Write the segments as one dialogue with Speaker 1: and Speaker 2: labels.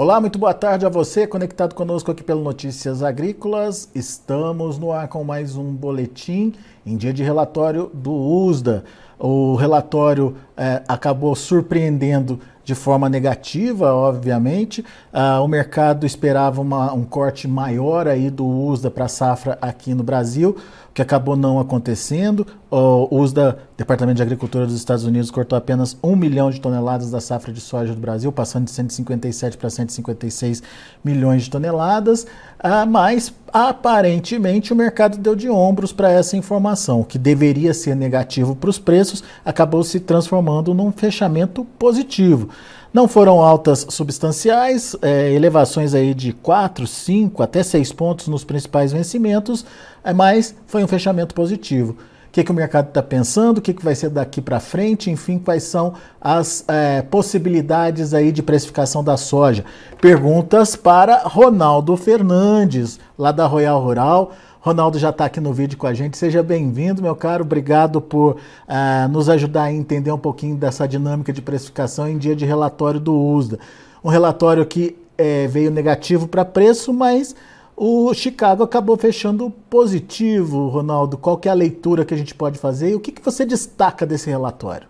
Speaker 1: Olá, muito boa tarde a você, conectado conosco aqui pelo Notícias Agrícolas. Estamos no ar com mais um boletim em dia de relatório do USDA. O relatório eh, acabou surpreendendo de forma negativa, obviamente. Ah, o mercado esperava uma, um corte maior aí do USDA para a safra aqui no Brasil, o que acabou não acontecendo. O USDA, Departamento de Agricultura dos Estados Unidos, cortou apenas 1 milhão de toneladas da safra de soja do Brasil, passando de 157 para 156 milhões de toneladas. Ah, mas aparentemente o mercado deu de ombros para essa informação. O que deveria ser negativo para os preços acabou se transformando num fechamento positivo. Não foram altas substanciais, é, elevações aí de 4, 5 até 6 pontos nos principais vencimentos, é, mas foi um fechamento positivo. O que, que o mercado está pensando, o que, que vai ser daqui para frente, enfim, quais são as é, possibilidades aí de precificação da soja. Perguntas para Ronaldo Fernandes, lá da Royal Rural. Ronaldo já está aqui no vídeo com a gente. Seja bem-vindo, meu caro. Obrigado por uh, nos ajudar a entender um pouquinho dessa dinâmica de precificação em dia de relatório do USDA. Um relatório que é, veio negativo para preço, mas o Chicago acabou fechando positivo, Ronaldo. Qual que é a leitura que a gente pode fazer e o que, que você destaca desse relatório?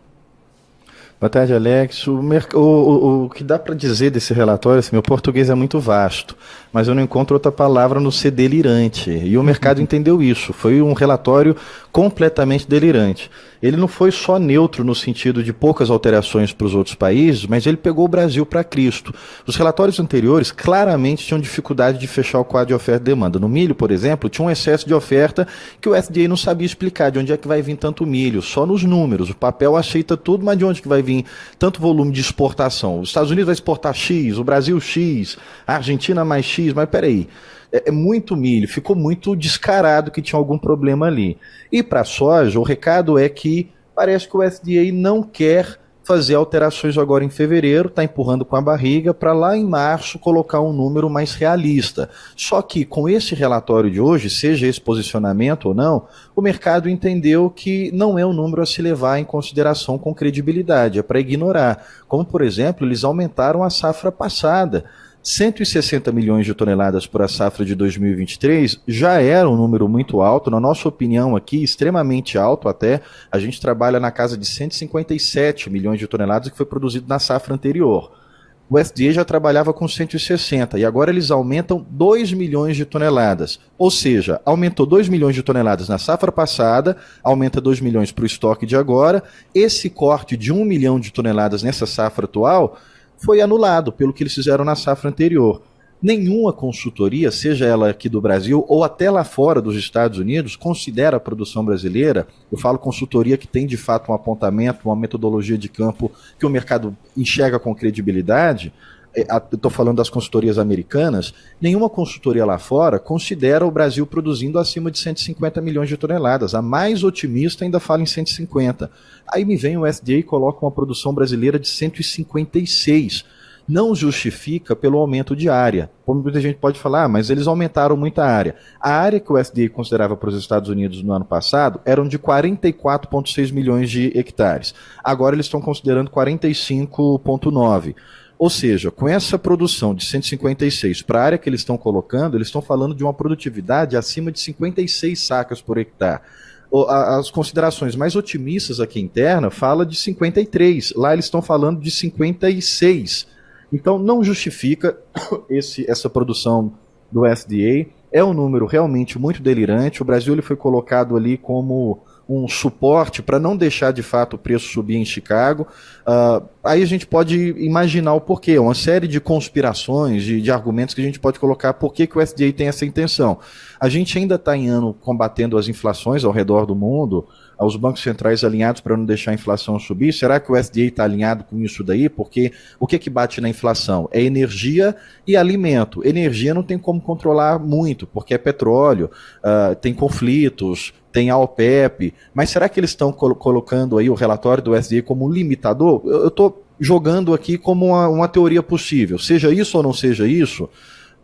Speaker 2: Boa tarde, Alex. O, o, o, que dá para dizer desse relatório, assim, meu português é muito vasto, mas eu não encontro outra palavra no ser delirante. E o mercado entendeu isso. Foi um relatório completamente delirante. Ele não foi só neutro no sentido de poucas alterações para os outros países, mas ele pegou o Brasil para Cristo. Os relatórios anteriores claramente tinham dificuldade de fechar o quadro de oferta e demanda. No milho, por exemplo, tinha um excesso de oferta que o FDA não sabia explicar de onde é que vai vir tanto milho, só nos números. O papel aceita tudo, mas de onde que vai vir tanto volume de exportação? Os Estados Unidos vai exportar X, o Brasil X, a Argentina mais X, mas peraí é, é muito milho, ficou muito descarado que tinha algum problema ali. E para a soja, o recado é que parece que o FDA não quer fazer alterações agora em fevereiro, está empurrando com a barriga para lá em março colocar um número mais realista. Só que com esse relatório de hoje, seja esse posicionamento ou não, o mercado entendeu que não é um número a se levar em consideração com credibilidade, é para ignorar. Como, por exemplo, eles aumentaram a safra passada. 160 milhões de toneladas por a safra de 2023 já era um número muito alto, na nossa opinião aqui, extremamente alto até. A gente trabalha na casa de 157 milhões de toneladas que foi produzido na safra anterior. O SDA já trabalhava com 160 e agora eles aumentam 2 milhões de toneladas. Ou seja, aumentou 2 milhões de toneladas na safra passada, aumenta 2 milhões para o estoque de agora. Esse corte de 1 milhão de toneladas nessa safra atual foi anulado pelo que eles fizeram na safra anterior. Nenhuma consultoria, seja ela aqui do Brasil ou até lá fora dos Estados Unidos, considera a produção brasileira. Eu falo consultoria que tem de fato um apontamento, uma metodologia de campo que o mercado enxerga com credibilidade. É, estou falando das consultorias americanas, nenhuma consultoria lá fora considera o Brasil produzindo acima de 150 milhões de toneladas. A mais otimista ainda fala em 150. Aí me vem o SDA e coloca uma produção brasileira de 156. Não justifica pelo aumento de área. Muita gente pode falar, ah, mas eles aumentaram muita área. A área que o SDA considerava para os Estados Unidos no ano passado eram de 44,6 milhões de hectares. Agora eles estão considerando 45,9. Ou seja, com essa produção de 156 para a área que eles estão colocando, eles estão falando de uma produtividade acima de 56 sacas por hectare. As considerações mais otimistas aqui interna fala de 53, lá eles estão falando de 56. Então não justifica esse, essa produção do SDA. É um número realmente muito delirante. O Brasil ele foi colocado ali como um suporte para não deixar de fato o preço subir em Chicago. Uh, aí a gente pode imaginar o porquê, uma série de conspirações, de, de argumentos que a gente pode colocar por que, que o SDA tem essa intenção. A gente ainda está em ano combatendo as inflações ao redor do mundo, aos bancos centrais alinhados para não deixar a inflação subir. Será que o SDA está alinhado com isso daí? Porque o que, que bate na inflação? É energia e alimento. Energia não tem como controlar muito, porque é petróleo, uh, tem conflitos, tem a OPEP, mas será que eles estão col colocando aí o relatório do SDA como limitador? Eu estou jogando aqui como uma, uma, teoria possível. Seja isso ou não seja isso,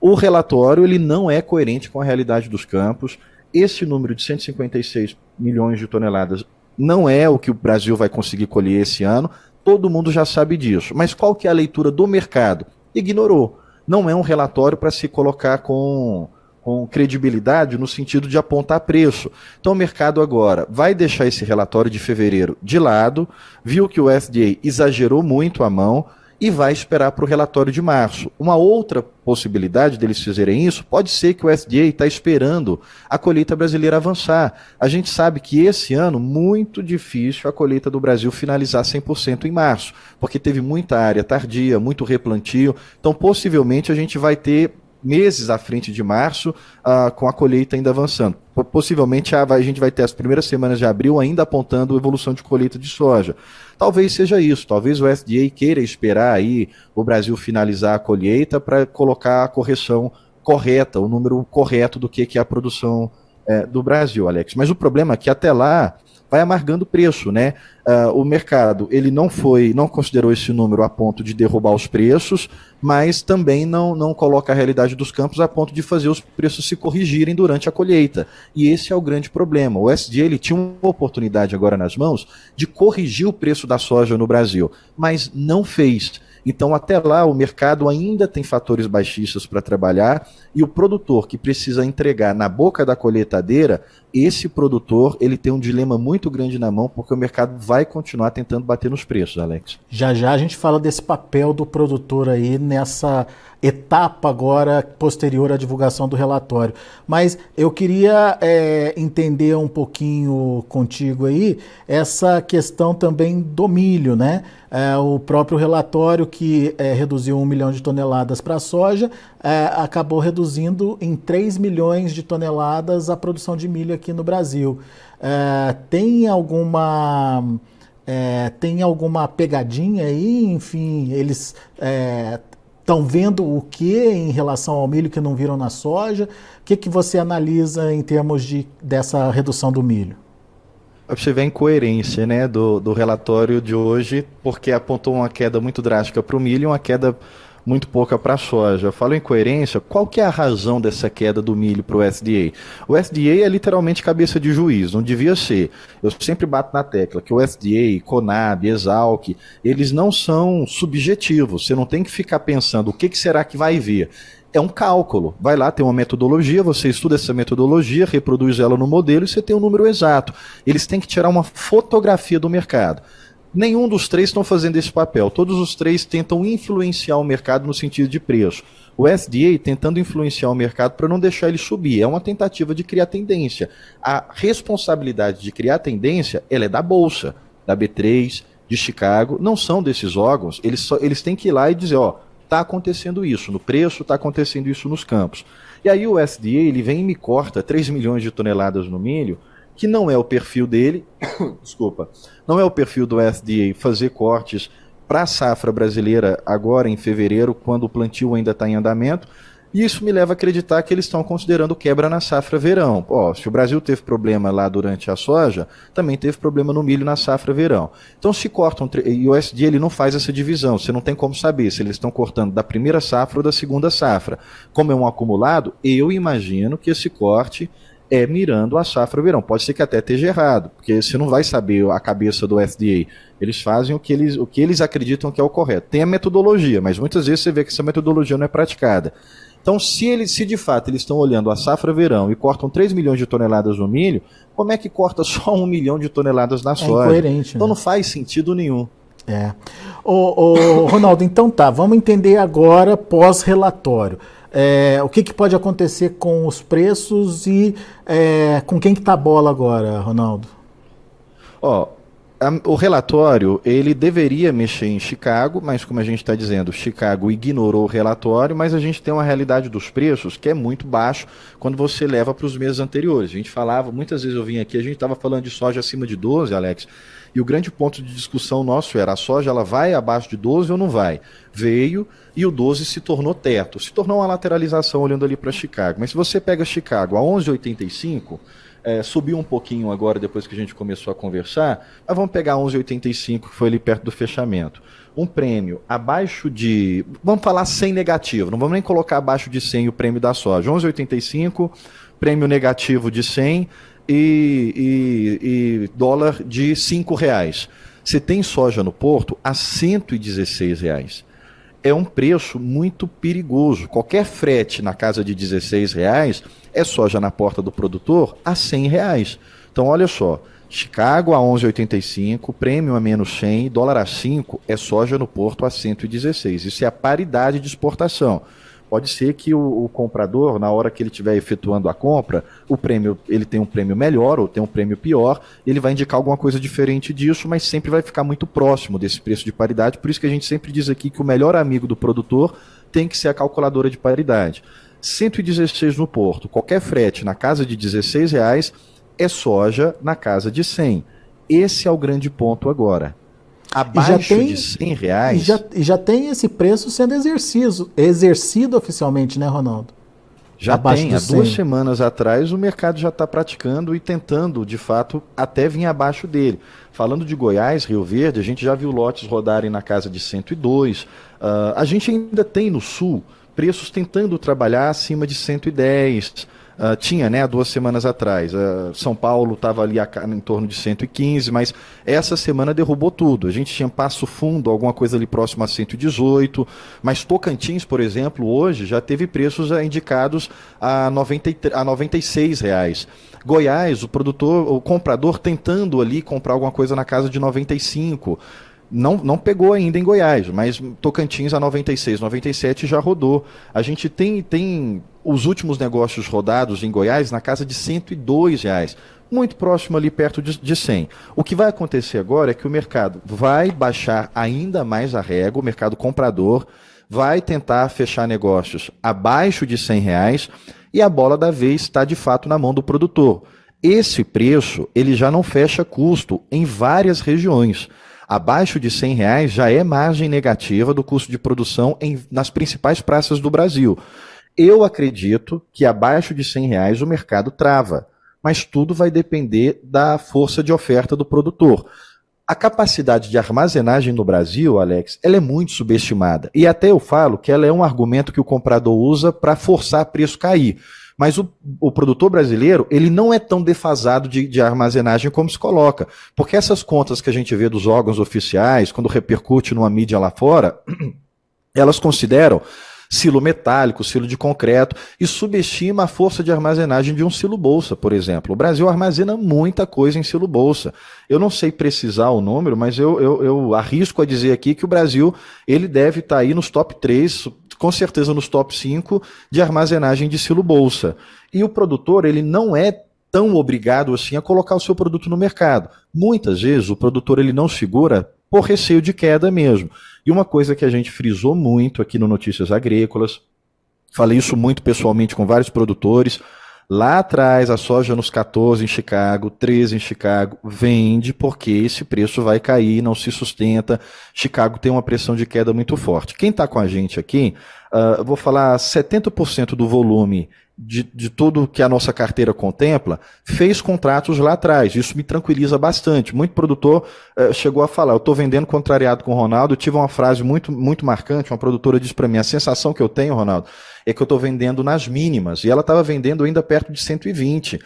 Speaker 2: o relatório ele não é coerente com a realidade dos campos. Esse número de 156 milhões de toneladas não é o que o Brasil vai conseguir colher esse ano. Todo mundo já sabe disso. Mas qual que é a leitura do mercado? Ignorou não é um relatório para se colocar com, com credibilidade no sentido de apontar preço. Então o mercado agora vai deixar esse relatório de fevereiro de lado, viu que o FDA exagerou muito a mão e vai esperar para o relatório de março. Uma outra possibilidade deles fazerem isso pode ser que o FDA está esperando a colheita brasileira avançar. A gente sabe que esse ano, muito difícil a colheita do Brasil finalizar 100% em março, porque teve muita área tardia, muito replantio. Então, possivelmente, a gente vai ter meses à frente de março, uh, com a colheita ainda avançando. Possivelmente a, gente vai ter as primeiras semanas de abril ainda apontando evolução de colheita de soja. Talvez seja isso, talvez o FDA queira esperar aí o Brasil finalizar a colheita para colocar a correção correta, o número correto do que, que é a produção é, do Brasil, Alex. Mas o problema é que até lá vai amargando o preço, né? Uh, o mercado ele não foi, não considerou esse número a ponto de derrubar os preços, mas também não, não coloca a realidade dos campos a ponto de fazer os preços se corrigirem durante a colheita. E esse é o grande problema. O SD ele tinha uma oportunidade agora nas mãos de corrigir o preço da soja no Brasil, mas não fez. Então, até lá, o mercado ainda tem fatores baixistas para trabalhar e o produtor que precisa entregar na boca da colheitadeira, esse produtor ele tem um dilema muito grande na mão porque o mercado vai continuar tentando bater nos preços, Alex.
Speaker 1: Já já a gente fala desse papel do produtor aí nessa etapa agora posterior à divulgação do relatório. Mas eu queria é, entender um pouquinho contigo aí essa questão também do milho, né? É, o próprio relatório que é, reduziu um milhão de toneladas para a soja é, acabou reduzindo em 3 milhões de toneladas a produção de milho aqui no Brasil. É, tem alguma. É, tem alguma pegadinha aí? Enfim, eles é, estão vendo o que em relação ao milho que não viram na soja? O que, que você analisa em termos de, dessa redução do milho?
Speaker 2: Você vê a incoerência né, do, do relatório de hoje, porque apontou uma queda muito drástica para o milho e uma queda muito pouca para a soja. Falo em coerência, qual que é a razão dessa queda do milho para o SDA? O SDA é literalmente cabeça de juiz, não devia ser. Eu sempre bato na tecla que o SDA, Conab, Exalc, eles não são subjetivos. Você não tem que ficar pensando o que, que será que vai vir é um cálculo. Vai lá, tem uma metodologia, você estuda essa metodologia, reproduz ela no modelo e você tem um número exato. Eles têm que tirar uma fotografia do mercado. Nenhum dos três estão fazendo esse papel. Todos os três tentam influenciar o mercado no sentido de preço. O SDA tentando influenciar o mercado para não deixar ele subir. É uma tentativa de criar tendência. A responsabilidade de criar tendência ela é da Bolsa, da B3, de Chicago. Não são desses órgãos. Eles, só, eles têm que ir lá e dizer, ó, está acontecendo isso no preço, está acontecendo isso nos campos. E aí o SDA ele vem e me corta 3 milhões de toneladas no milho que não é o perfil dele, desculpa, não é o perfil do SDA fazer cortes para a safra brasileira agora em fevereiro, quando o plantio ainda está em andamento. E isso me leva a acreditar que eles estão considerando quebra na safra verão. Pô, se o Brasil teve problema lá durante a soja, também teve problema no milho na safra verão. Então se cortam, e o SD ele não faz essa divisão, você não tem como saber se eles estão cortando da primeira safra ou da segunda safra. Como é um acumulado, eu imagino que esse corte é mirando a safra verão. Pode ser que até esteja errado, porque você não vai saber a cabeça do FDA. Eles fazem o que eles, o que eles acreditam que é o correto. Tem a metodologia, mas muitas vezes você vê que essa metodologia não é praticada. Então, se, eles, se de fato eles estão olhando a safra verão e cortam 3 milhões de toneladas no milho, como é que corta só 1 milhão de toneladas na é soja? Incoerente, então né? não faz sentido nenhum.
Speaker 1: É. Ô, ô, Ronaldo, então tá, vamos entender agora pós-relatório. É, o que, que, pode acontecer com os preços e é, com quem que está a bola agora, Ronaldo?
Speaker 2: Ó, o relatório ele deveria mexer em Chicago, mas como a gente está dizendo, Chicago ignorou o relatório, mas a gente tem uma realidade dos preços que é muito baixo quando você leva para os meses anteriores. A gente falava, muitas vezes eu vim aqui, a gente estava falando de soja acima de 12, Alex, e o grande ponto de discussão nosso era a soja ela vai abaixo de 12 ou não vai? Veio e o 12 se tornou teto. Se tornou uma lateralização olhando ali para Chicago. Mas se você pega Chicago a 11,85, é, subiu um pouquinho agora depois que a gente começou a conversar, mas vamos pegar 11,85 que foi ali perto do fechamento. Um prêmio abaixo de, vamos falar 100 negativo, não vamos nem colocar abaixo de 100 o prêmio da soja. 11,85, prêmio negativo de 100, e, e, e dólar de cinco reais. Você tem soja no porto a 116 reais. É um preço muito perigoso. Qualquer frete na casa de 16 reais é soja na porta do produtor a 100 reais. Então, olha só, Chicago a 11,85, prêmio a menos 100, dólar a 5 é soja no porto a 116. Isso é a paridade de exportação. Pode ser que o, o, comprador, na hora que ele estiver efetuando a compra, o prêmio ele tem um prêmio melhor ou tem um prêmio pior, ele vai indicar alguma coisa diferente disso, mas sempre vai ficar muito próximo desse preço de paridade. Por isso que a gente sempre diz aqui que o melhor amigo do produtor tem que ser a calculadora de paridade. 116 no porto, qualquer frete na casa de 16 reais é soja na casa de 100. Esse é o grande ponto agora abaixo tem, de 100 reais.
Speaker 1: E já, já tem esse preço sendo exercido, exercido oficialmente, né, Ronaldo?
Speaker 2: Já abaixo tem. Há duas semanas atrás o mercado já está praticando e tentando, de fato, até vir abaixo dele. Falando de Goiás, Rio Verde, a gente já viu lotes rodarem na casa de 102. Uh, ah, a gente ainda tem no sul preços tentando trabalhar acima de 110. Uh, tinha, né, duas semanas atrás. Uh, São Paulo estava ali a, em torno de 115, mas essa semana derrubou tudo. A gente tinha Passo Fundo, alguma coisa ali próximo a 118, mas Tocantins, por exemplo, hoje já teve preços uh, indicados a, 90, a 96 reais. Goiás, o produtor, o comprador tentando ali comprar alguma coisa na casa de 95 não, não pegou ainda em Goiás, mas Tocantins a 96, 97 já rodou. A gente tem, tem os últimos negócios rodados em Goiás na casa de 102 reais, muito próximo ali perto de, de 100. O que vai acontecer agora é que o mercado vai baixar ainda mais a régua, o mercado comprador vai tentar fechar negócios abaixo de 100 reais e a bola da vez está de fato na mão do produtor. Esse preço ele já não fecha custo em várias regiões abaixo de 100 reais já é margem negativa do custo de produção em, nas principais praças do Brasil. Eu acredito que abaixo de 100 reais o mercado trava, mas tudo vai depender da força de oferta do produtor. A capacidade de armazenagem no Brasil, Alex, ela é muito subestimada. E até eu falo que ela é um argumento que o comprador usa para forçar preço cair. Mas o, o produtor brasileiro, ele não é tão defasado de, de armazenagem como se coloca. Porque essas contas que a gente vê dos órgãos oficiais, quando repercute numa mídia lá fora, elas consideram silo metálico, silo de concreto, e subestima a força de armazenagem de um silo bolsa, por exemplo. O Brasil armazena muita coisa em silo bolsa. Eu não sei precisar o número, mas eu, eu, eu arrisco a dizer aqui que o Brasil ele deve estar tá aí nos top 3, com certeza nos top 5 de armazenagem de silo bolsa. E o produtor, ele não é tão obrigado assim a colocar o seu produto no mercado. Muitas vezes o produtor ele não segura por receio de queda mesmo. E uma coisa que a gente frisou muito aqui no Notícias Agrícolas, falei isso muito pessoalmente com vários produtores, Lá atrás, a soja nos 14 em Chicago, 13 em Chicago, vende porque esse preço vai cair, não se sustenta. Chicago tem uma pressão de queda muito forte. Quem está com a gente aqui, uh, vou falar 70% do volume de, de tudo que a nossa carteira contempla, fez contratos lá atrás. Isso me tranquiliza bastante. Muito produtor uh, chegou a falar, eu estou vendendo contrariado com o Ronaldo. Eu tive uma frase muito, muito marcante, uma produtora disse para mim, a sensação que eu tenho, Ronaldo, é que eu estou vendendo nas mínimas. E ela estava vendendo ainda perto de 120.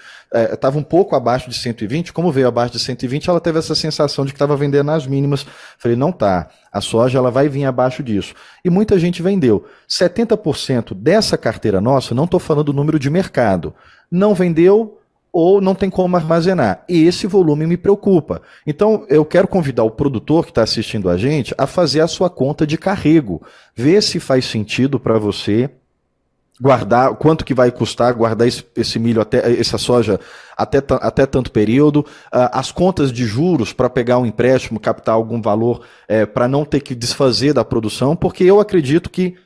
Speaker 2: Estava é, um pouco abaixo de 120. Como veio abaixo de 120, ela teve essa sensação de que estava vendendo nas mínimas. Falei, não tá. A soja ela vai vir abaixo disso. E muita gente vendeu. 70% dessa carteira nossa, não estou falando do número de mercado, não vendeu ou não tem como armazenar. E esse volume me preocupa. Então, eu quero convidar o produtor que está assistindo a gente a fazer a sua conta de carrego. Ver se faz sentido para você guardar, quanto que vai custar guardar esse, esse milho, até, essa soja até, até tanto período, uh, as contas de juros para pegar um empréstimo, captar algum valor, é, para não ter que desfazer da produção, porque eu acredito que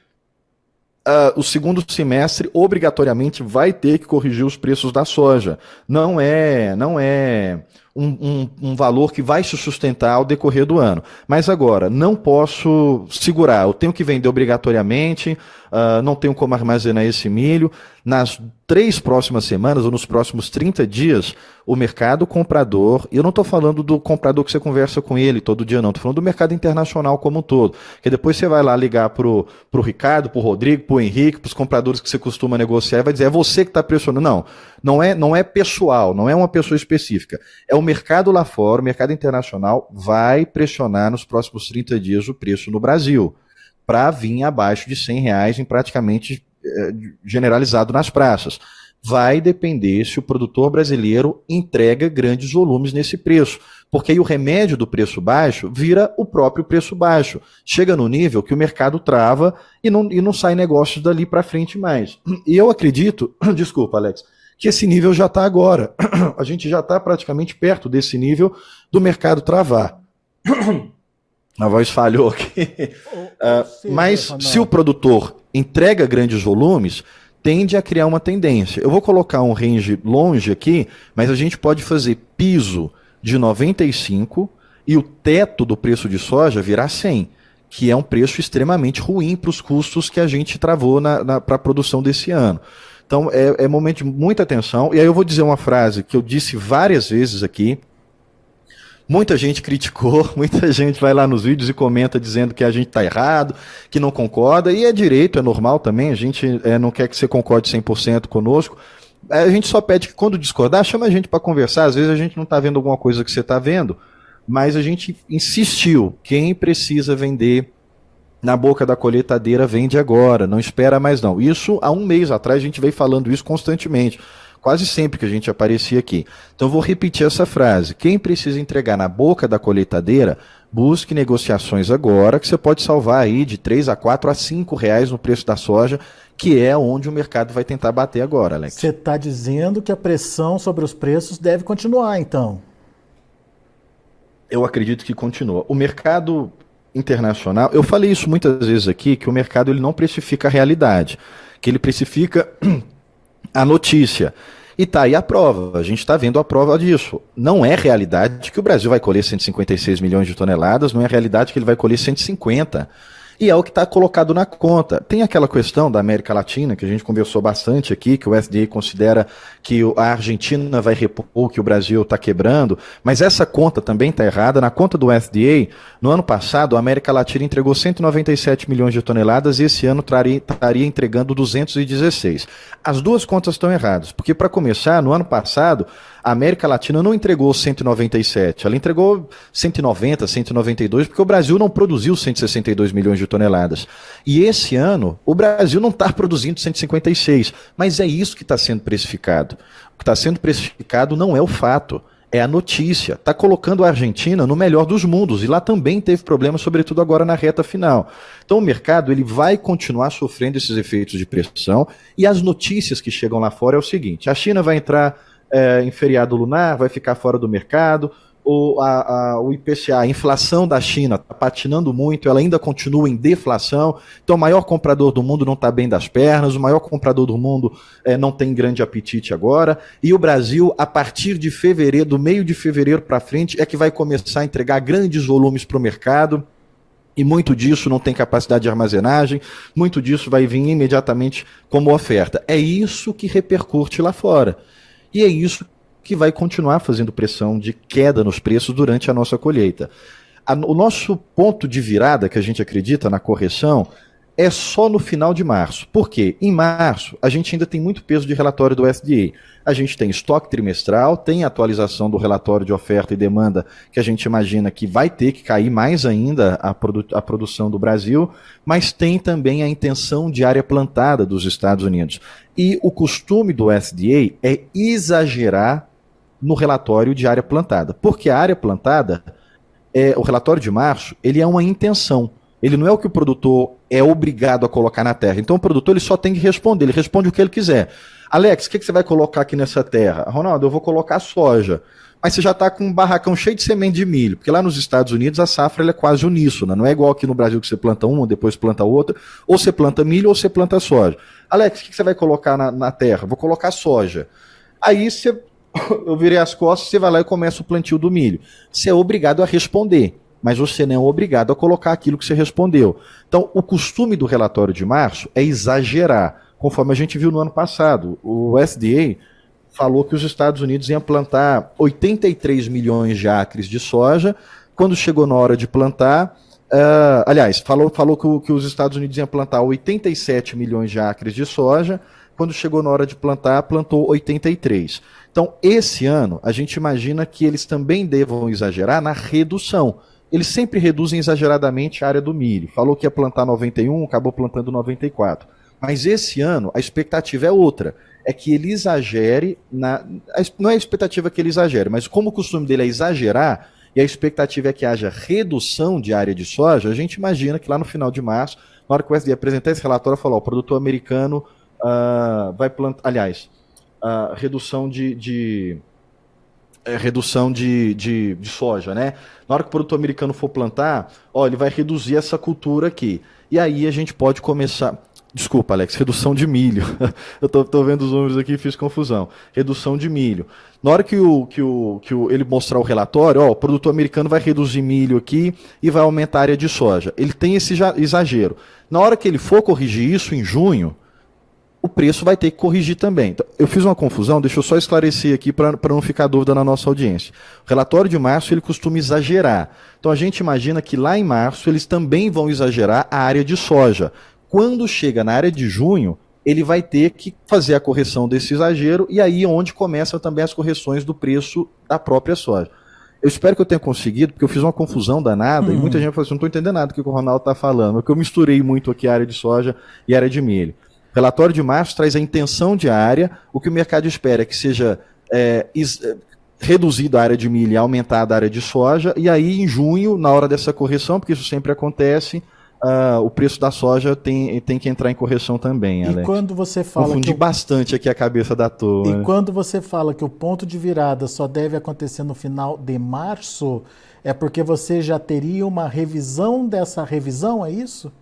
Speaker 2: uh, o segundo semestre obrigatoriamente vai ter que corrigir os preços da soja. Não é, não é um, um, um, valor que vai se sustentar ao decorrer do ano. Mas agora, não posso segurar, eu tenho que vender obrigatoriamente, uh, não tenho como armazenar esse milho. Nas três próximas semanas, ou nos próximos 30 dias, o mercado comprador, e eu não estou falando do comprador que você conversa com ele todo dia, não, estou falando do mercado internacional como um todo. Que depois você vai lá ligar para o Ricardo, para o Rodrigo, para o Henrique, para os compradores que você costuma negociar, e vai dizer, é você que está pressionando. Não, não é, não é pessoal, não é uma pessoa específica. É o mercado lá fora, o mercado internacional vai pressionar nos próximos 30 dias o preço no Brasil. para vir abaixo de 100 reais em praticamente eh, generalizado nas praças. Vai depender se o produtor brasileiro entrega grandes volumes nesse preço. Porque aí o remédio do preço baixo vira o próprio preço baixo. Chega no nível que o mercado trava e não, e não sai negócios dali para frente mais. E eu acredito, desculpa, Alex, que esse nível já está agora. A gente já está praticamente perto desse nível do mercado travar. A voz falhou aqui. Uh, mas se o produtor entrega grandes volumes, tende a criar uma tendência. Eu vou colocar um range longe aqui, mas a gente pode fazer piso de 95 e o teto do preço de soja virar 100, que é um preço extremamente ruim para os custos que a gente travou para a produção desse ano. Então é, é momento de muita atenção. E aí eu vou dizer uma frase que eu disse várias vezes aqui, Muita gente criticou, muita gente vai lá nos vídeos e comenta dizendo que a gente está errado, que não concorda, e é direito, é normal também, a gente é, não quer que você concorde 100% conosco. A gente só pede que quando discordar, chama a gente para conversar. Às vezes a gente não está vendo alguma coisa que você está vendo, mas a gente insistiu. Quem precisa vender na boca da colheitadeira vende agora, não espera mais não. Isso há um mês atrás a gente veio falando isso constantemente quase sempre que a gente aparecia aqui. Então vou repetir essa frase. Quem precisa entregar na boca da colheitadeira, busque negociações agora, que você pode salvar aí de 3 a 4 a 5 reais no preço da soja, que é onde o mercado vai tentar bater agora, Alex.
Speaker 1: Você está dizendo que a pressão sobre os preços deve continuar, então?
Speaker 2: Eu acredito que continua. O mercado internacional, eu falei isso muitas vezes aqui, que o mercado ele não precifica a realidade, que ele precifica a notícia. E tá aí a prova, a gente está vendo a prova disso. Não é realidade que o Brasil vai colher 156 milhões de toneladas, não é realidade que ele vai colher 150 e é o que está colocado na conta. Tem aquela questão da América Latina, que a gente conversou bastante aqui, que o FDA considera que a Argentina vai repor que o Brasil está quebrando, mas essa conta também está errada. Na conta do FDA, no ano passado, a América Latina entregou 197 milhões de toneladas e esse ano estaria entregando 216. As duas contas estão erradas, porque, para começar, no ano passado, a América Latina não entregou 197, ela entregou 190, 192, porque o Brasil não produziu 162 milhões de toneladas. E esse ano, o Brasil não está produzindo 156, mas é isso que está sendo precificado. O que está sendo precificado não é o fato é a notícia. Está colocando a Argentina no melhor dos mundos e lá também teve problemas, sobretudo agora na reta final. Então o mercado ele vai continuar sofrendo esses efeitos de pressão e as notícias que chegam lá fora é o seguinte: a China vai entrar é, em feriado lunar, vai ficar fora do mercado. O, a, a, o IPCA, a inflação da China está patinando muito, ela ainda continua em deflação. Então, o maior comprador do mundo não está bem das pernas, o maior comprador do mundo é, não tem grande apetite agora. E o Brasil, a partir de fevereiro, do meio de fevereiro para frente, é que vai começar a entregar grandes volumes para o mercado. E muito disso não tem capacidade de armazenagem, muito disso vai vir imediatamente como oferta. É isso que repercute lá fora. E é isso que vai continuar fazendo pressão de queda nos preços durante a nossa colheita. A, o nosso ponto de virada, que a gente acredita na correção, é só no final de março. Por quê? Em março, a gente ainda tem muito peso de relatório do SDA. A gente tem estoque trimestral, tem atualização do relatório de oferta e demanda, que a gente imagina que vai ter que cair mais ainda a, produ a produção do Brasil, mas tem também a intenção de área plantada dos Estados Unidos. E o costume do SDA é exagerar no relatório de área plantada. Porque a área plantada, é, o relatório de março, ele é uma intenção. Ele não é o que o produtor é obrigado a colocar na terra. Então o produtor ele só tem que responder, ele responde o que ele quiser. Alex, o que, que você vai colocar aqui nessa terra? Ronaldo, eu vou colocar soja. Mas você já está com um barracão cheio de semente de milho, porque lá nos Estados Unidos a safra é quase uníssona, não é igual aqui no Brasil que você planta uma, depois planta outra, ou você planta milho ou você planta soja. Alex, o que, você vai colocar na, na terra? Vou colocar soja. Aí você, eu virei as costas, você vai lá e começa o plantio do milho. Você é obrigado a responder mas você não é obrigado a colocar aquilo que você respondeu. Então, o costume do relatório de março é exagerar, conforme a gente viu no ano passado. O SDA falou que os Estados Unidos iam plantar 83 milhões de acres de soja. Quando chegou na hora de plantar, uh, aliás, falou, falou que, que os Estados Unidos iam plantar 87 milhões de acres de soja. Quando chegou na hora de plantar, plantou 83. Então, esse ano, a gente imagina que eles também devam exagerar na redução eles sempre reduzem exageradamente a área do milho. Falou que ia plantar 91, acabou plantando 94. Mas esse ano a expectativa é outra. É que ele exagere na. Não é a expectativa que ele exagere, mas como o costume dele é exagerar, e a expectativa é que haja redução de área de soja, a gente imagina que lá no final de março, na hora que o SD apresentar esse relatório, falou: o produtor americano uh, vai plantar. Aliás, uh, redução de, de é, redução de, de, de, soja, né? Na hora que o produtor americano for plantar, ó, ele vai reduzir essa cultura aqui. E aí a gente pode começar. Desculpa, Alex, redução de milho. Eu tô, vendo os números aqui e fiz confusão. Redução de milho. Na hora que, o, que, o, que o, ele mostrar o relatório, ó, o produtor americano vai reduzir milho aqui e vai aumentar a área de soja. Ele tem esse exagero. Na hora que ele for corrigir isso em junho, o preço vai ter que corrigir também. Então, eu fiz uma confusão, deixa eu só esclarecer aqui para não ficar dúvida na nossa audiência. O relatório de março ele costuma exagerar. Então a gente imagina que lá em março eles também vão exagerar a área de soja. Quando chega na área de junho, ele vai ter que fazer a correção desse exagero e aí é onde começam também as correções do preço da própria soja. Eu espero que eu tenha conseguido, porque eu fiz uma confusão danada uhum. e muita gente falou assim: não estou entendendo nada do que o Ronaldo está falando, porque eu misturei muito aqui a área de soja e a área de milho. O relatório de março traz a intenção de área, o que o mercado espera é que seja é, is, reduzido a área de milho e aumentada a área de soja, e aí em junho, na hora dessa correção, porque isso sempre acontece, uh, o preço da soja tem, tem que entrar em correção também,
Speaker 1: Alex. E quando você fala
Speaker 2: Confundi que bastante aqui a cabeça da toa.
Speaker 1: E né? quando você fala que o ponto de virada só deve acontecer no final de março, é porque você já teria uma revisão dessa revisão, é isso?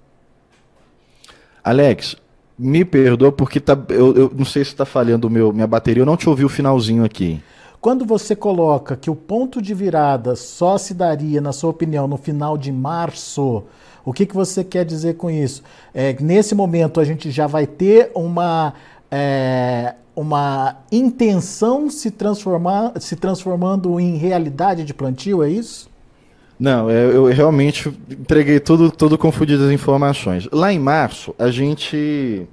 Speaker 2: Alex, me perdoa porque tá, eu, eu não sei se está falhando meu, minha bateria, eu não te ouvi o finalzinho aqui.
Speaker 1: Quando você coloca que o ponto de virada só se daria, na sua opinião, no final de março, o que, que você quer dizer com isso? É, nesse momento a gente já vai ter uma, é, uma intenção se, transformar, se transformando em realidade de plantio, é isso?
Speaker 2: Não, eu, eu realmente entreguei tudo, tudo confundido as informações. Lá em março, a gente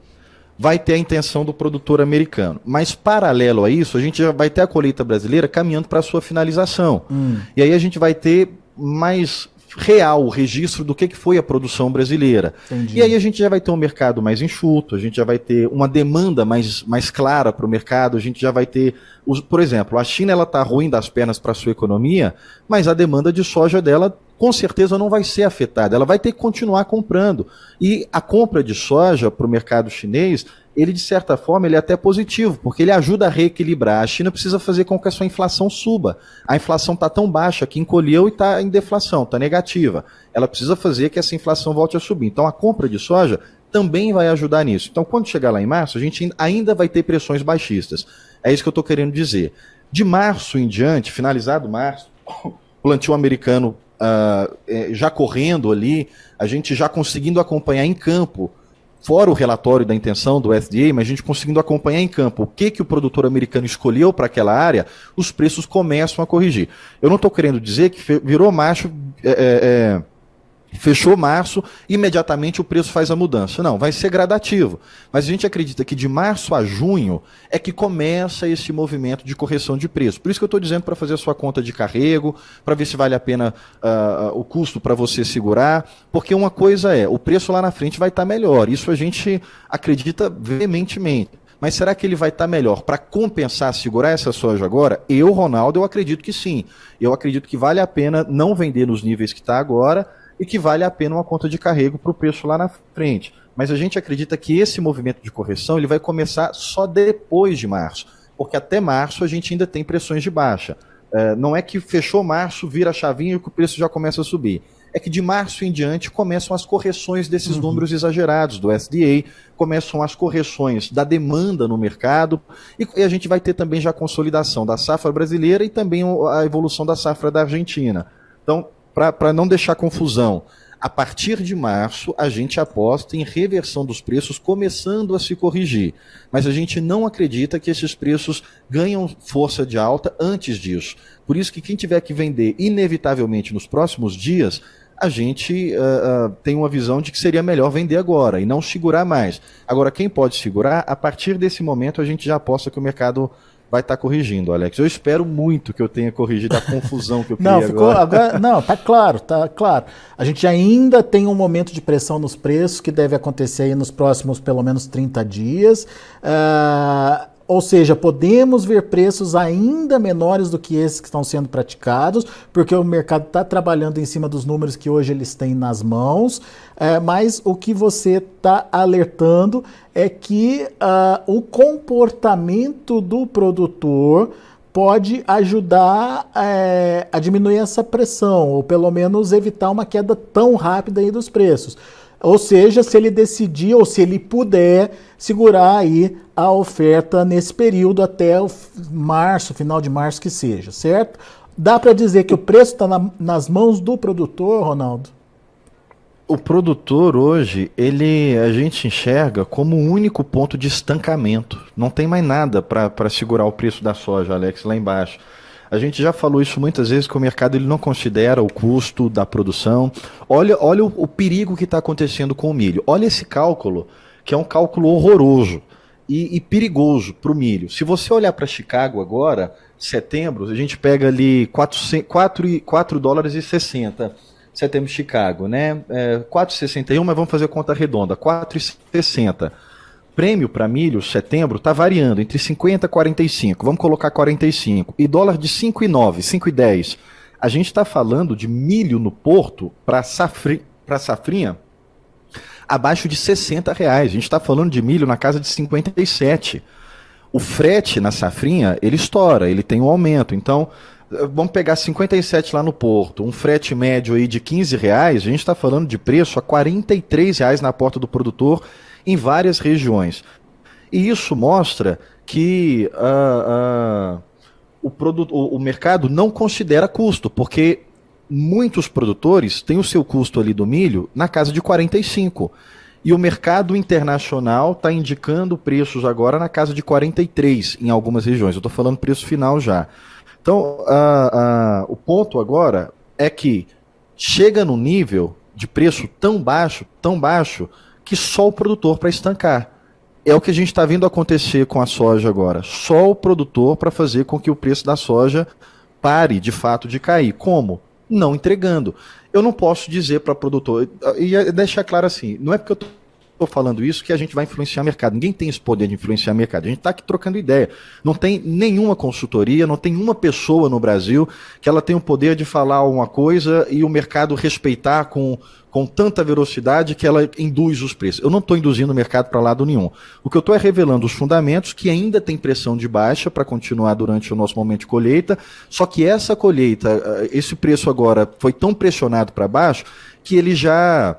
Speaker 2: vai ter a intenção do produtor americano. Mas, paralelo a isso, a gente já vai ter a colheita brasileira caminhando para a sua finalização. Hum. E aí a gente vai ter mais real o registro do que, que foi a produção brasileira. Entendi. E aí a gente já vai ter um mercado mais enxuto, a gente já vai ter uma demanda mais, mais clara para o mercado, a gente já vai ter, os, por exemplo, a China ela está ruim das pernas para a sua economia, mas a demanda de soja dela com certeza não vai ser afetada, ela vai ter que continuar comprando. E a compra de soja para o mercado chinês ele de certa forma ele é até positivo, porque ele ajuda a reequilibrar. A China precisa fazer com que a sua inflação suba. A inflação está tão baixa que encolheu e está em deflação, está negativa. Ela precisa fazer que essa inflação volte a subir. Então a compra de soja também vai ajudar nisso. Então quando chegar lá em março, a gente ainda vai ter pressões baixistas. É isso que eu estou querendo dizer. De março em diante, finalizado março, plantio americano uh, já correndo ali, a gente já conseguindo acompanhar em campo fora o relatório da intenção do FDA, mas a gente conseguindo acompanhar em campo o que, que o produtor americano escolheu para aquela área, os preços começam a corrigir. Eu não estou querendo dizer que virou macho. É, é, é Fechou março, imediatamente o preço faz a mudança. Não, vai ser gradativo. Mas a gente acredita que de março a junho é que começa esse movimento de correção de preço. Por isso que eu estou dizendo para fazer a sua conta de carrego, para ver se vale a pena uh, o custo para você segurar. Porque uma coisa é, o preço lá na frente vai estar tá melhor. Isso a gente acredita veementemente. Mas será que ele vai estar tá melhor para compensar, segurar essa soja agora? Eu, Ronaldo, eu acredito que sim. Eu acredito que vale a pena não vender nos níveis que está agora e que vale a pena uma conta de carrego para o preço lá na frente. Mas a gente acredita que esse movimento de correção ele vai começar só depois de março, porque até março a gente ainda tem pressões de baixa. É, não é que fechou março, vira a chavinha e o preço já começa a subir. É que de março em diante começam as correções desses uhum. números exagerados do SDA, começam as correções da demanda no mercado, e, e a gente vai ter também já a consolidação da safra brasileira e também a evolução da safra da Argentina. Então, para não deixar confusão, a partir de março, a gente aposta em reversão dos preços começando a se corrigir. Mas a gente não acredita que esses preços ganham força de alta antes disso. Por isso que quem tiver que vender inevitavelmente nos próximos dias, a gente uh, uh, tem uma visão de que seria melhor vender agora e não segurar mais. Agora, quem pode segurar, a partir desse momento a gente já aposta que o mercado vai estar tá corrigindo, Alex. Eu espero muito que eu tenha corrigido a confusão que eu
Speaker 1: criei não, ficou, agora. agora. Não, tá claro, tá claro. A gente ainda tem um momento de pressão nos preços que deve acontecer aí nos próximos pelo menos 30 dias. Uh, ou seja, podemos ver preços ainda menores do que esses que estão sendo praticados, porque o mercado está trabalhando em cima dos números que hoje eles têm nas mãos. É, mas o que você está alertando é que uh, o comportamento do produtor pode ajudar é, a diminuir essa pressão, ou pelo menos evitar uma queda tão rápida aí dos preços. Ou seja, se ele decidir ou se ele puder segurar aí a oferta nesse período até março, final de março que seja, certo? Dá para dizer que o preço está na, nas mãos do produtor, Ronaldo?
Speaker 2: O produtor hoje, ele a gente enxerga como o único ponto de estancamento. Não tem mais nada para segurar o preço da soja, Alex, lá embaixo. A gente já falou isso muitas vezes que o mercado ele não considera o custo da produção. Olha, olha o, o perigo que está acontecendo com o milho. Olha esse cálculo, que é um cálculo horroroso e, e perigoso para o milho. Se você olhar para Chicago agora, setembro, a gente pega ali 4, 4, 4 dólares e 60 setembro Chicago, né? É, 4,61, mas vamos fazer conta redonda, 4,60 prêmio para milho, setembro, está variando entre 50 e 45. Vamos colocar 45. E dólar de 5,9, 5,10. A gente está falando de milho no porto para safri, safrinha abaixo de 60 reais. A gente está falando de milho na casa de 57. O frete na safrinha, ele estoura, ele tem um aumento. Então, vamos pegar 57 lá no porto, um frete médio aí de 15 reais, a gente está falando de preço a 43 reais na porta do produtor em várias regiões. E isso mostra que uh, uh, o, produto, o, o mercado não considera custo, porque muitos produtores têm o seu custo ali do milho na casa de 45. E o mercado internacional está indicando preços agora na casa de 43 em algumas regiões. Eu estou falando preço final já. Então, uh, o ponto agora é que chega no nível de preço tão baixo, tão baixo, que só o produtor para estancar. É o que a gente está vendo acontecer com a soja agora. Só o produtor para fazer com que o preço da soja pare de fato de cair. Como? Não entregando. Eu não posso dizer para o produtor, e deixar claro assim, não é porque eu estou estou falando isso que a gente vai influenciar o mercado. Ninguém tem esse poder de influenciar o mercado. A gente está aqui trocando ideia. Não tem nenhuma consultoria, não tem uma pessoa no Brasil que ela tenha o poder de falar uma coisa e o mercado respeitar com, com tanta velocidade que ela induz os preços. Eu não estou induzindo o mercado para lado nenhum. O que eu estou é revelando os fundamentos que ainda tem pressão de baixa para continuar durante o nosso momento de colheita, só que essa colheita, eh, esse preço agora foi tão pressionado para baixo que ele já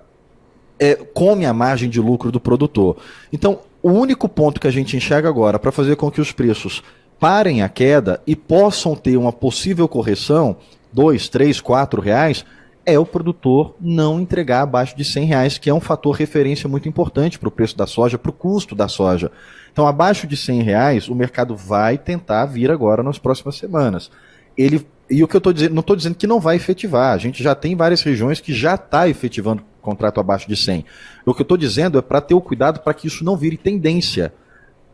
Speaker 2: é, come a margem de lucro do produtor. Então, o único ponto que a gente enxerga agora para fazer com que os preços parem a queda e possam ter uma possível correção, dois, três, quatro reais, é o produtor não entregar abaixo de 100 reais, que é um fator referência muito importante para o preço da soja, para o custo da soja. Então, abaixo de 100 reais, o mercado vai tentar vir agora nas próximas semanas. Ele, e o que eu estou dizendo, não estou dizendo que não vai efetivar. A gente já tem várias regiões que já está efetivando contrato abaixo de 100. O que eu estou dizendo é para ter o cuidado para que isso não vire tendência.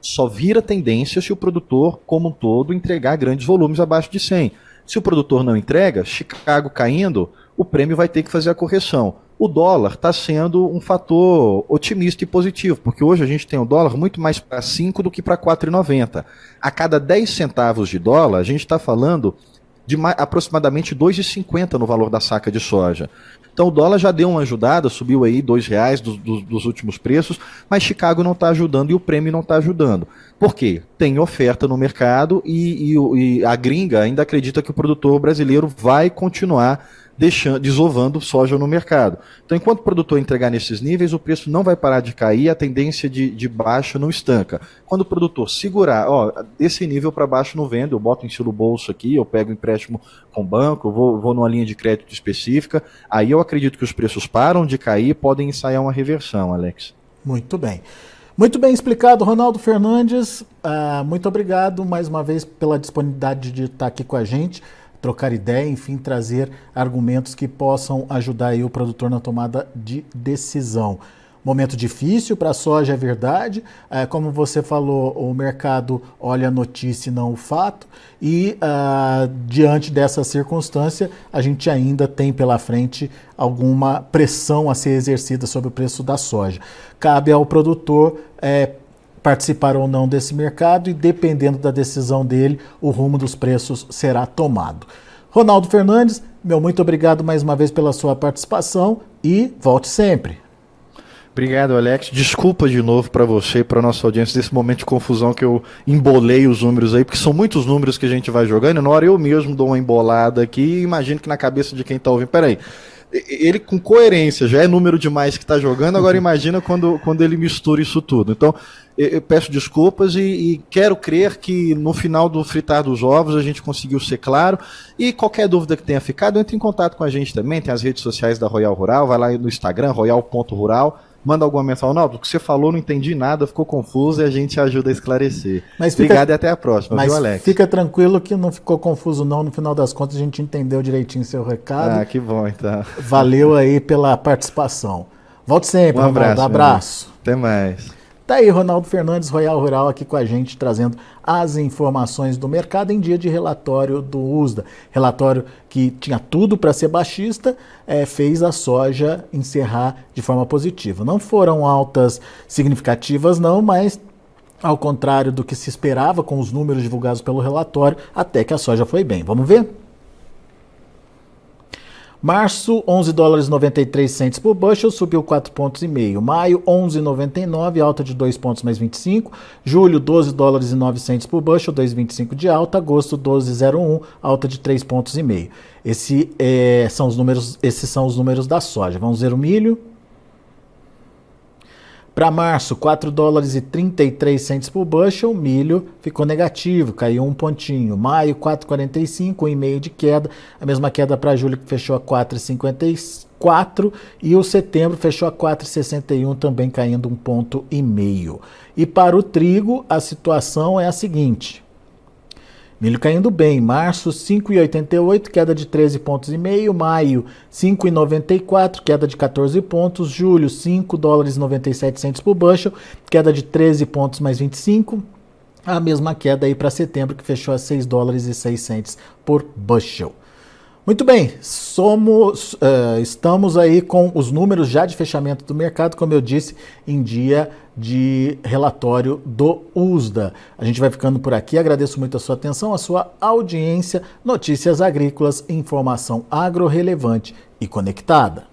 Speaker 2: Só vira tendência se o produtor, como um todo, entregar grandes volumes abaixo de 100. Se o produtor não entrega, Chicago caindo, o prêmio vai ter que fazer a correção. O dólar está sendo um fator otimista e positivo, porque hoje a gente tem o dólar muito mais para 5 do que para 4,90. A cada 10 centavos de dólar, a gente está falando de aproximadamente 2,50 no valor da saca de soja. Então o dólar já deu uma ajudada, subiu aí dois reais do, do, dos últimos preços, mas Chicago não está ajudando e o prêmio não está ajudando. Por quê? Tem oferta no mercado e, e, e a gringa ainda acredita que o produtor brasileiro vai continuar deixando, desovando soja no mercado. Então, enquanto o produtor entregar nesses níveis, o preço não vai parar de cair, a tendência de, de baixa não estanca. Quando o produtor segurar, ó, desse nível para baixo não vendo, eu boto em estilo bolso aqui, eu pego empréstimo com banco, vou, vou numa linha de crédito específica, aí eu acredito que os preços param de cair e podem ensaiar uma reversão, Alex.
Speaker 1: Muito bem. Muito bem explicado, Ronaldo Fernandes. Uh, muito obrigado mais uma vez pela disponibilidade de estar aqui com a gente trocar ideia, enfim, trazer argumentos que possam ajudar o produtor na tomada de decisão. momento difícil para a soja, é verdade. É, como você falou, o mercado olha a notícia e não o fato. E uh, diante dessa circunstância, a gente ainda tem pela frente alguma pressão a ser exercida sobre o preço da soja. Cabe ao produtor é, participar ou não desse mercado e, dependendo da decisão dele, o rumo dos preços será tomado. Ronaldo Fernandes, meu muito obrigado mais uma vez pela sua participação e volte sempre.
Speaker 2: Obrigado, Alex. Desculpa de novo para você e para nossa audiência desse momento de confusão que eu embolei os números aí, porque são muitos números que a gente vai jogando. E na hora eu mesmo dou uma embolada aqui e imagino que na cabeça de quem está ouvindo. Peraí, ele com coerência já é número demais que está jogando, agora imagina quando, quando ele mistura isso tudo. Então, eu peço desculpas e, e, quero crer que no final do fritar dos ovos a gente conseguiu ser claro. E qualquer dúvida que tenha ficado, entre em contato com a gente também. Tem as redes sociais da Royal Rural, vai lá no Instagram, royal.rural manda alguma mensagem. Não, o que você falou, não entendi nada, ficou confuso e a gente ajuda a esclarecer.
Speaker 1: Mas
Speaker 2: fica, Obrigado e até a próxima,
Speaker 1: mas
Speaker 2: viu, Alex?
Speaker 1: Fica tranquilo que não ficou confuso, não. No final das contas, a gente entendeu direitinho seu recado.
Speaker 2: Ah, que bom, então.
Speaker 1: Valeu aí pela participação. Volte sempre, um abraço. Um abraço.
Speaker 2: Até mais.
Speaker 1: Tá aí Ronaldo Fernandes, Royal Rural, aqui com a gente, trazendo as informações do mercado em dia de relatório do USDA. Relatório que tinha tudo para ser baixista, é, fez a soja encerrar de forma positiva. Não foram altas significativas, não, mas ao contrário do que se esperava com os números divulgados pelo relatório, até que a soja foi bem. Vamos ver? Março, 11 dólares 93 centes por bushel, subiu 4 pontos. Maio, 11,99, alta de 2 pontos mais 25. Julho, 12 dólares e 9 centes por bushel, 2,25 de alta. Agosto, 12,01, alta de 3 pontos. Esse, é, são os números, esses são os números da soja. Vamos ver o milho. Para março, 4 dólares e 33 centes por bushel, milho ficou negativo, caiu um pontinho. Maio, 4,45, 1,5 de queda. A mesma queda para julho, que fechou a 4,54. E o setembro fechou a 4,61, também caindo um ponto e meio. E para o trigo, a situação é a seguinte. Milho caindo bem. Março, 5,88, queda de 13 pontos e meio. Maio, 5,94, queda de 14 pontos. Julho, 5 dólares e 97 centos por bushel, queda de 13 pontos mais 25. A mesma queda aí para setembro, que fechou a 6 dólares e 6 centos por bushel. Muito bem, somos, uh, estamos aí com os números já de fechamento do mercado, como eu disse, em dia de relatório do USDA. A gente vai ficando por aqui, agradeço muito a sua atenção, a sua audiência, notícias agrícolas, informação agro relevante e conectada.